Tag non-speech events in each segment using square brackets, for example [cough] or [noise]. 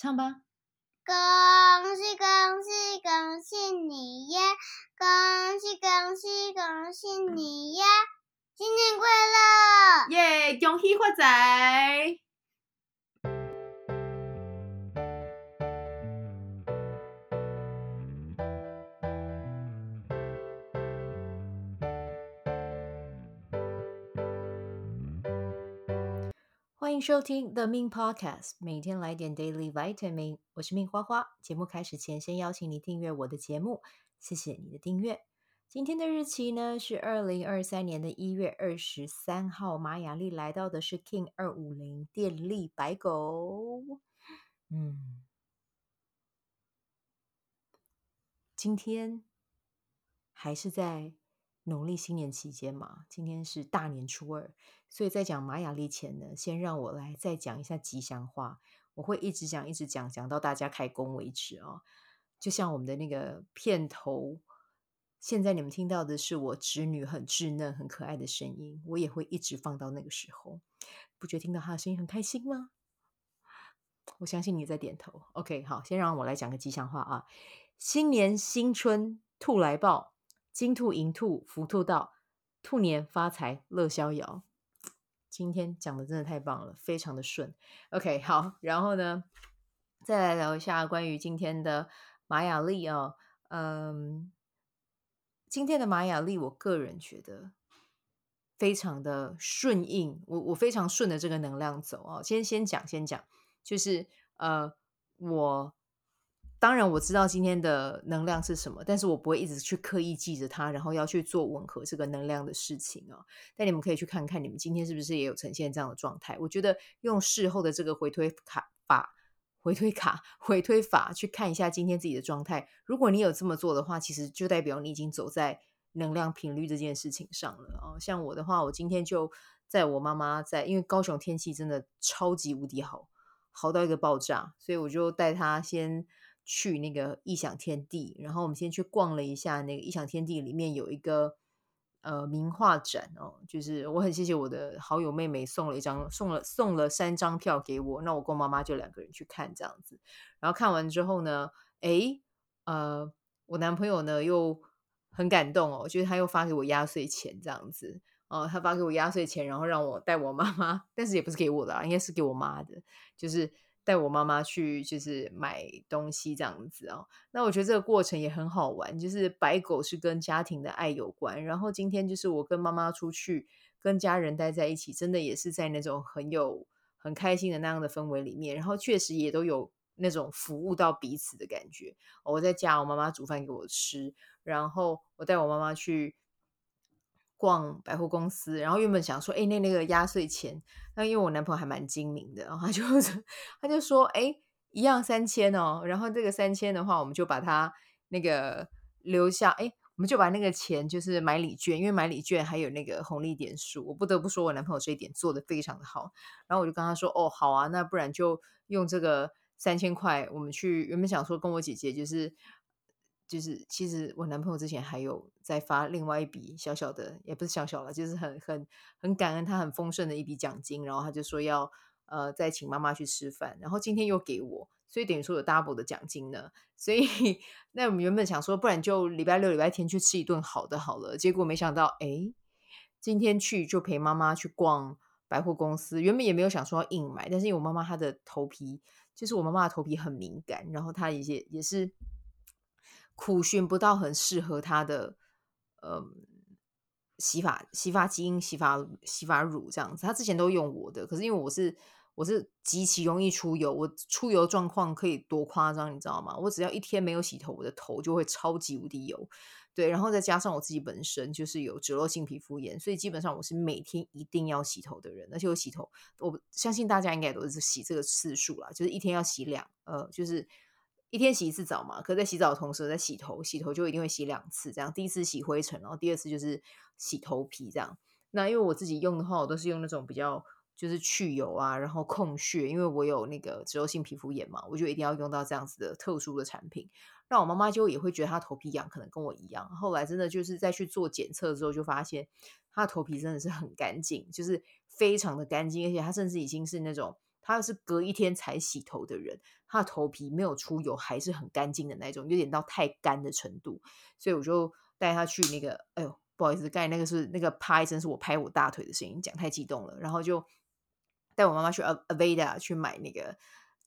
唱吧。恭喜恭喜恭喜你呀！恭喜恭喜恭喜你呀！新年快乐！耶！恭喜发财！欢迎收听 The Min Podcast，每天来点 Daily Vitamin。我是命花花。节目开始前，先邀请你订阅我的节目，谢谢你的订阅。今天的日期呢是二零二三年的一月二十三号。玛雅历来到的是 King 二五零电力白狗。嗯，今天还是在农历新年期间嘛，今天是大年初二。所以在讲玛雅历前呢，先让我来再讲一下吉祥话。我会一直讲，一直讲，讲到大家开工为止哦。就像我们的那个片头，现在你们听到的是我侄女很稚嫩、很可爱的声音，我也会一直放到那个时候。不觉得听到她的声音很开心吗？我相信你在点头。OK，好，先让我来讲个吉祥话啊！新年新春兔来报，金兔银兔福兔到，兔年发财乐逍遥。今天讲的真的太棒了，非常的顺。OK，好，然后呢，再来聊一下关于今天的玛雅历哦。嗯，今天的玛雅历，我个人觉得非常的顺应，我我非常顺着这个能量走哦。先先讲，先讲，就是呃，我。当然我知道今天的能量是什么，但是我不会一直去刻意记着它，然后要去做吻合这个能量的事情哦。但你们可以去看看，你们今天是不是也有呈现这样的状态？我觉得用事后的这个回推卡法、回推卡、回推法去看一下今天自己的状态。如果你有这么做的话，其实就代表你已经走在能量频率这件事情上了哦。像我的话，我今天就在我妈妈在，因为高雄天气真的超级无敌好，好到一个爆炸，所以我就带她先。去那个异想天地，然后我们先去逛了一下那个异想天地，里面有一个呃名画展哦，就是我很谢谢我的好友妹妹送了一张，送了送了三张票给我，那我跟我妈妈就两个人去看这样子，然后看完之后呢，诶，呃，我男朋友呢又很感动哦，就是他又发给我压岁钱这样子哦，他发给我压岁钱，然后让我带我妈妈，但是也不是给我的啊，应该是给我妈的，就是。带我妈妈去就是买东西这样子哦，那我觉得这个过程也很好玩，就是白狗是跟家庭的爱有关，然后今天就是我跟妈妈出去跟家人待在一起，真的也是在那种很有很开心的那样的氛围里面，然后确实也都有那种服务到彼此的感觉。我在家，我妈妈煮饭给我吃，然后我带我妈妈去。逛百货公司，然后原本想说，哎，那那个压岁钱，那因为我男朋友还蛮精明的，然后他就 [laughs] 他就说，哎，一样三千哦，然后这个三千的话，我们就把它那个留下，哎，我们就把那个钱就是买礼券，因为买礼券还有那个红利点数，我不得不说我男朋友这一点做得非常的好，然后我就跟他说，哦，好啊，那不然就用这个三千块，我们去原本想说跟我姐姐就是。就是其实我男朋友之前还有在发另外一笔小小的，也不是小小了，就是很很很感恩他很丰盛的一笔奖金，然后他就说要呃再请妈妈去吃饭，然后今天又给我，所以等于说有 double 的奖金呢。所以 [laughs] 那我们原本想说，不然就礼拜六、礼拜天去吃一顿好的好了，结果没想到，哎，今天去就陪妈妈去逛百货公司，原本也没有想说要硬买，但是因为我妈妈她的头皮，就是我妈妈的头皮很敏感，然后她也也是。苦寻不到很适合他的，嗯，洗发洗发精、洗发洗发乳这样子。他之前都用我的，可是因为我是我是极其容易出油，我出油状况可以多夸张，你知道吗？我只要一天没有洗头，我的头就会超级无敌油。对，然后再加上我自己本身就是有脂漏性皮肤炎，所以基本上我是每天一定要洗头的人。而且我洗头，我相信大家应该都是洗这个次数啦，就是一天要洗两，呃，就是。一天洗一次澡嘛，可是在洗澡的同时在洗头，洗头就一定会洗两次，这样第一次洗灰尘，然后第二次就是洗头皮这样。那因为我自己用的话，我都是用那种比较就是去油啊，然后控屑，因为我有那个脂漏性皮肤炎嘛，我就一定要用到这样子的特殊的产品。那我妈妈就也会觉得她头皮痒，可能跟我一样。后来真的就是在去做检测之后，就发现她的头皮真的是很干净，就是非常的干净，而且她甚至已经是那种。他是隔一天才洗头的人，他的头皮没有出油，还是很干净的那种，有点到太干的程度。所以我就带他去那个，哎呦，不好意思，刚才那个是那个啪一声，是我拍我大腿的声音，讲太激动了。然后就带我妈妈去 Aveda 去买那个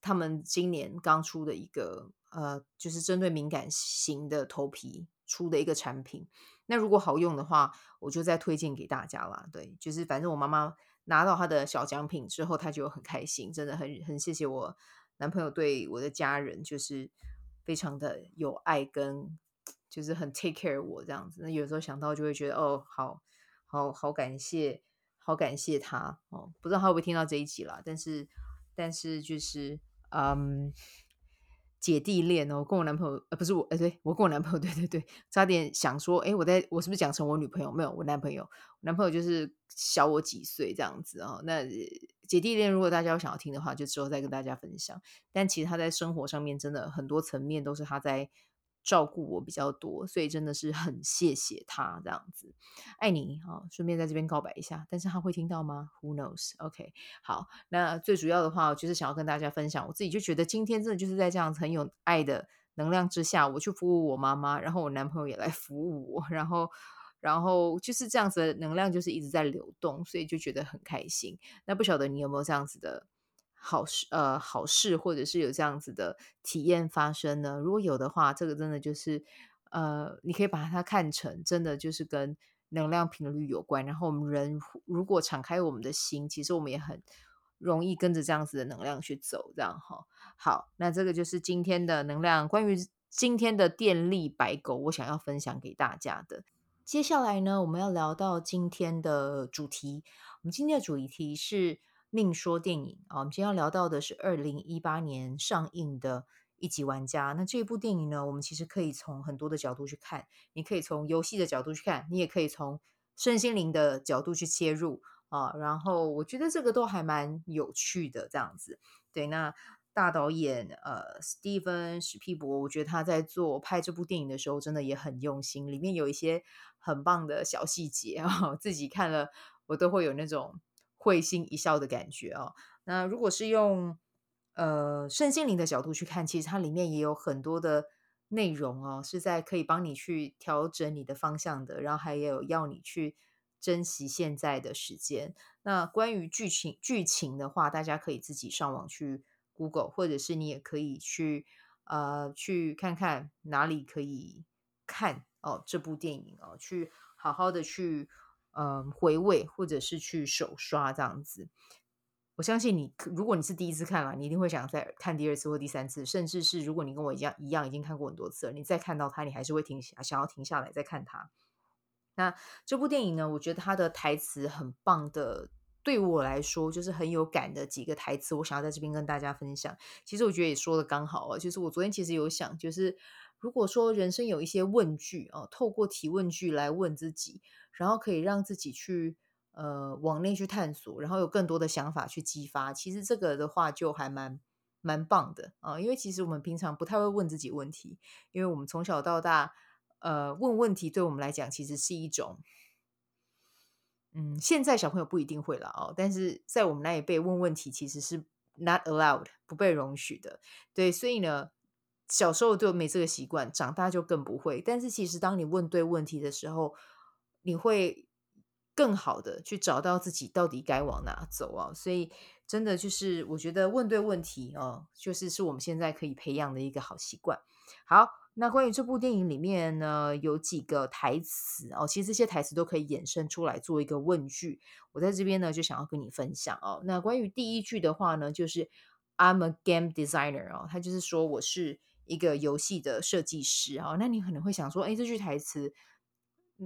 他们今年刚出的一个呃，就是针对敏感型的头皮出的一个产品。那如果好用的话，我就再推荐给大家啦。对，就是反正我妈妈拿到他的小奖品之后，他就很开心，真的很很谢谢我男朋友对我的家人就是非常的有爱，跟就是很 take care 我这样子。那有时候想到就会觉得哦，好好好感谢，好感谢他哦。不知道他会不会听到这一集啦，但是但是就是嗯。姐弟恋哦，跟我男朋友呃不是我，呃对我跟我男朋友，[laughs] 对对对，差点想说，哎，我在我是不是讲成我女朋友？没有，我男朋友，男朋友就是小我几岁这样子哦。那姐弟恋，如果大家有想要听的话，就之后再跟大家分享。但其实他在生活上面真的很多层面都是他在。照顾我比较多，所以真的是很谢谢他这样子，爱你啊！顺便在这边告白一下，但是他会听到吗？Who knows？OK，好，那最主要的话就是想要跟大家分享，我自己就觉得今天真的就是在这样子很有爱的能量之下，我去服务我妈妈，然后我男朋友也来服务我，然后然后就是这样子的能量就是一直在流动，所以就觉得很开心。那不晓得你有没有这样子的？好事呃，好事或者是有这样子的体验发生呢？如果有的话，这个真的就是呃，你可以把它看成真的就是跟能量频率有关。然后我们人如果敞开我们的心，其实我们也很容易跟着这样子的能量去走，这样哈。好，那这个就是今天的能量，关于今天的电力白狗，我想要分享给大家的。接下来呢，我们要聊到今天的主题。我们今天的主题是。命说电影啊，我们今天要聊到的是二零一八年上映的《一级玩家》。那这部电影呢，我们其实可以从很多的角度去看。你可以从游戏的角度去看，你也可以从身心灵的角度去切入啊。然后我觉得这个都还蛮有趣的，这样子。对，那大导演呃，史蒂芬史匹柏，我觉得他在做拍这部电影的时候，真的也很用心。里面有一些很棒的小细节啊，[laughs] 自己看了我都会有那种。会心一笑的感觉哦。那如果是用呃圣心灵的角度去看，其实它里面也有很多的内容哦，是在可以帮你去调整你的方向的。然后还有要你去珍惜现在的时间。那关于剧情剧情的话，大家可以自己上网去 Google，或者是你也可以去呃去看看哪里可以看哦这部电影哦，去好好的去。嗯，回味或者是去手刷这样子，我相信你，如果你是第一次看了，你一定会想再看第二次或第三次，甚至是如果你跟我一样一样已经看过很多次了，你再看到它，你还是会停下，想要停下来再看它。那这部电影呢，我觉得它的台词很棒的，对我来说就是很有感的几个台词，我想要在这边跟大家分享。其实我觉得也说的刚好啊，就是我昨天其实有想，就是如果说人生有一些问句啊，透过提问句来问自己。然后可以让自己去呃往内去探索，然后有更多的想法去激发。其实这个的话就还蛮蛮棒的啊，因为其实我们平常不太会问自己问题，因为我们从小到大呃问问题对我们来讲其实是一种，嗯，现在小朋友不一定会了哦，但是在我们那一辈问问题其实是 not allowed 不被容许的。对，所以呢，小时候就没这个习惯，长大就更不会。但是其实当你问对问题的时候，你会更好的去找到自己到底该往哪走啊，所以真的就是我觉得问对问题哦，就是是我们现在可以培养的一个好习惯。好，那关于这部电影里面呢，有几个台词哦，其实这些台词都可以衍生出来做一个问句。我在这边呢就想要跟你分享哦。那关于第一句的话呢，就是 I'm a game designer 哦，他就是说我是一个游戏的设计师啊。那你可能会想说，哎，这句台词。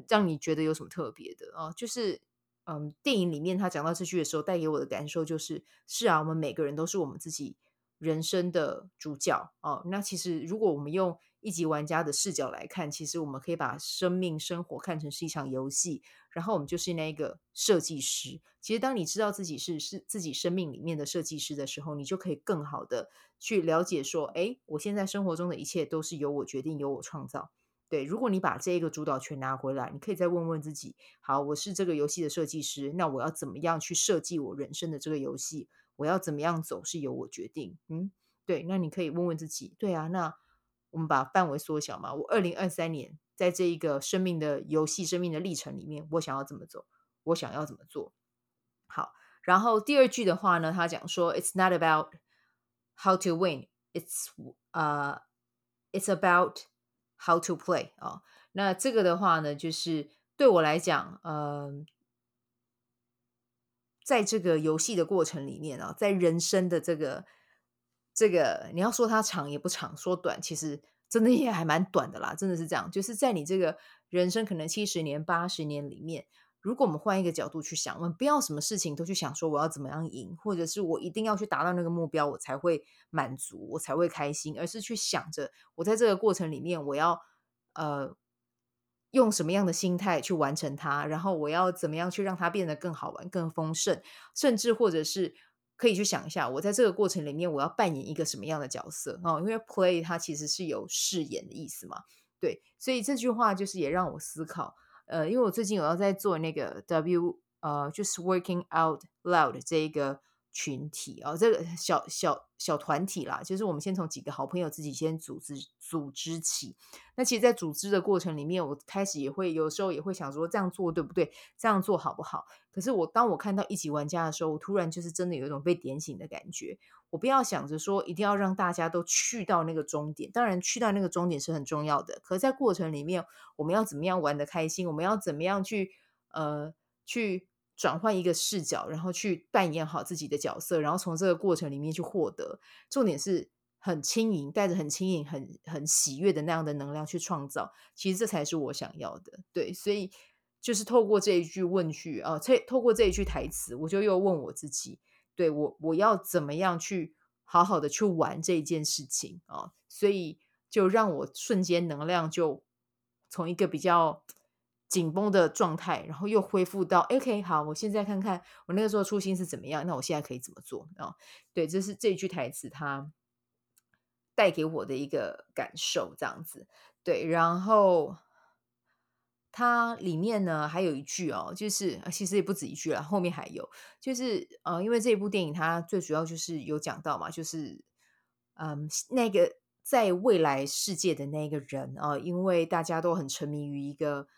让你觉得有什么特别的哦？就是，嗯，电影里面他讲到这句的时候，带给我的感受就是，是啊，我们每个人都是我们自己人生的主角哦。那其实，如果我们用一级玩家的视角来看，其实我们可以把生命、生活看成是一场游戏，然后我们就是那个设计师。其实，当你知道自己是是自己生命里面的设计师的时候，你就可以更好的去了解说，哎，我现在生活中的一切都是由我决定，由我创造。对，如果你把这一个主导权拿回来，你可以再问问自己：好，我是这个游戏的设计师，那我要怎么样去设计我人生的这个游戏？我要怎么样走是由我决定。嗯，对，那你可以问问自己，对啊，那我们把范围缩小嘛。我二零二三年在这一个生命的游戏、生命的历程里面，我想要怎么走？我想要怎么做？好，然后第二句的话呢，他讲说，It's not about how to win, it's 呃、uh,，It's about how to play 啊、哦。那这个的话呢，就是对我来讲，呃，在这个游戏的过程里面啊，在人生的这个这个，你要说它长也不长，说短其实真的也还蛮短的啦，真的是这样。就是在你这个人生可能七十年、八十年里面，如果我们换一个角度去想，我们不要什么事情都去想说我要怎么样赢，或者是我一定要去达到那个目标，我才会满足，我才会开心，而是去想着我在这个过程里面，我要呃。用什么样的心态去完成它，然后我要怎么样去让它变得更好玩、更丰盛，甚至或者是可以去想一下，我在这个过程里面我要扮演一个什么样的角色哦，因为 play 它其实是有饰演的意思嘛，对，所以这句话就是也让我思考，呃，因为我最近我要在做那个 W，呃，就是 working out loud 这一个。群体哦，这个小小小团体啦，就是我们先从几个好朋友自己先组织组织起。那其实，在组织的过程里面，我开始也会有时候也会想说，这样做对不对？这样做好不好？可是我当我看到一级玩家的时候，我突然就是真的有一种被点醒的感觉。我不要想着说一定要让大家都去到那个终点，当然去到那个终点是很重要的。可是在过程里面，我们要怎么样玩得开心？我们要怎么样去呃去？转换一个视角，然后去扮演好自己的角色，然后从这个过程里面去获得。重点是很轻盈，带着很轻盈、很很喜悦的那样的能量去创造。其实这才是我想要的。对，所以就是透过这一句问句啊，透透过这一句台词，我就又问我自己：对我，我要怎么样去好好的去玩这一件事情啊？所以就让我瞬间能量就从一个比较。紧绷的状态，然后又恢复到 OK，好，我现在看看我那个时候初心是怎么样，那我现在可以怎么做啊？对，这是这句台词它带给我的一个感受，这样子。对，然后它里面呢还有一句哦，就是其实也不止一句了，后面还有，就是呃，因为这部电影它最主要就是有讲到嘛，就是嗯，那个在未来世界的那个人啊，因为大家都很沉迷于一个。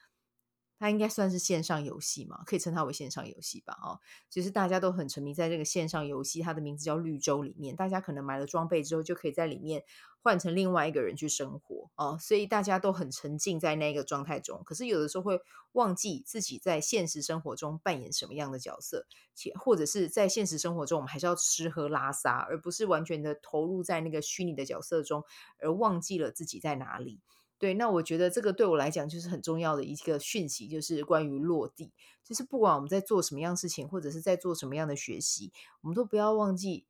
它应该算是线上游戏嘛，可以称它为线上游戏吧？哦，其实大家都很沉迷在这个线上游戏，它的名字叫绿洲里面。大家可能买了装备之后，就可以在里面换成另外一个人去生活哦，所以大家都很沉浸在那个状态中。可是有的时候会忘记自己在现实生活中扮演什么样的角色，且或者是在现实生活中，我们还是要吃喝拉撒，而不是完全的投入在那个虚拟的角色中，而忘记了自己在哪里。对，那我觉得这个对我来讲就是很重要的一个讯息，就是关于落地。就是不管我们在做什么样事情，或者是在做什么样的学习，我们都不要忘记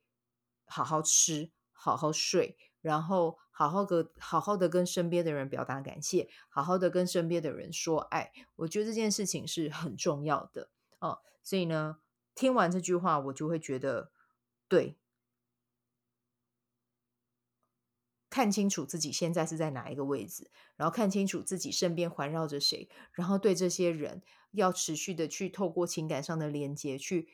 好好吃、好好睡，然后好好的、好好的跟身边的人表达感谢，好好的跟身边的人说爱。我觉得这件事情是很重要的哦。所以呢，听完这句话，我就会觉得对。看清楚自己现在是在哪一个位置，然后看清楚自己身边环绕着谁，然后对这些人要持续的去透过情感上的连接去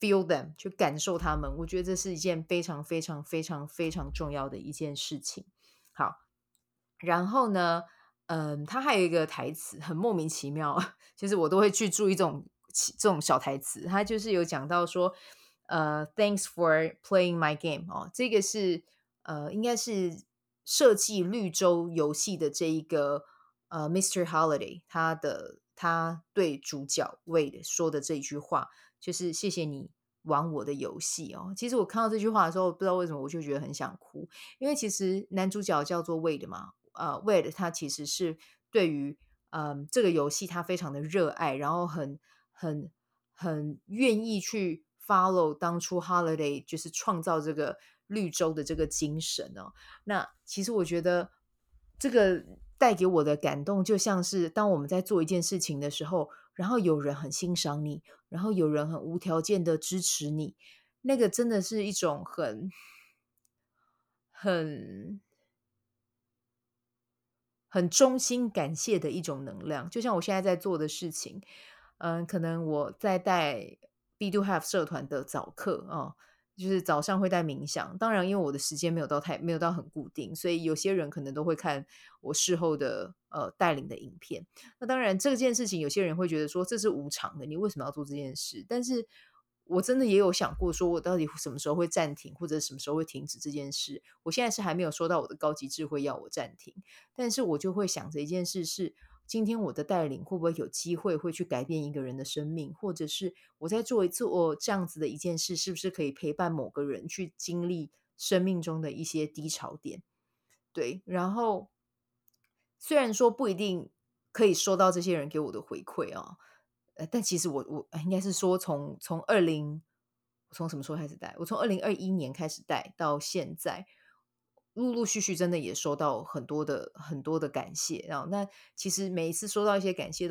feel them，去感受他们。我觉得这是一件非常非常非常非常重要的一件事情。好，然后呢，嗯，他还有一个台词很莫名其妙，其实我都会去注意这种这种小台词。他就是有讲到说，呃，Thanks for playing my game 哦，这个是呃，应该是。设计绿洲游戏的这一个呃，Mr. Holiday，他的他对主角 Wade 说的这一句话，就是谢谢你玩我的游戏哦。其实我看到这句话的时候，不知道为什么我就觉得很想哭，因为其实男主角叫做 Wade 嘛，呃，Wade 他其实是对于嗯、呃、这个游戏他非常的热爱，然后很很很愿意去 follow 当初 Holiday 就是创造这个。绿洲的这个精神哦，那其实我觉得这个带给我的感动，就像是当我们在做一件事情的时候，然后有人很欣赏你，然后有人很无条件的支持你，那个真的是一种很很很衷心感谢的一种能量。就像我现在在做的事情，嗯，可能我在带 Be Do Have 社团的早课啊。哦就是早上会带冥想。当然，因为我的时间没有到太没有到很固定，所以有些人可能都会看我事后的呃带领的影片。那当然，这件事情有些人会觉得说这是无偿的，你为什么要做这件事？但是我真的也有想过，说我到底什么时候会暂停，或者什么时候会停止这件事？我现在是还没有收到我的高级智慧要我暂停，但是我就会想着一件事是。今天我的带领会不会有机会会去改变一个人的生命，或者是我在做一次我这样子的一件事，是不是可以陪伴某个人去经历生命中的一些低潮点？对，然后虽然说不一定可以收到这些人给我的回馈啊，呃，但其实我我应该是说从从二零从什么时候开始带？我从二零二一年开始带到现在。陆陆续续，真的也收到很多的很多的感谢，然后那其实每一次收到一些感谢。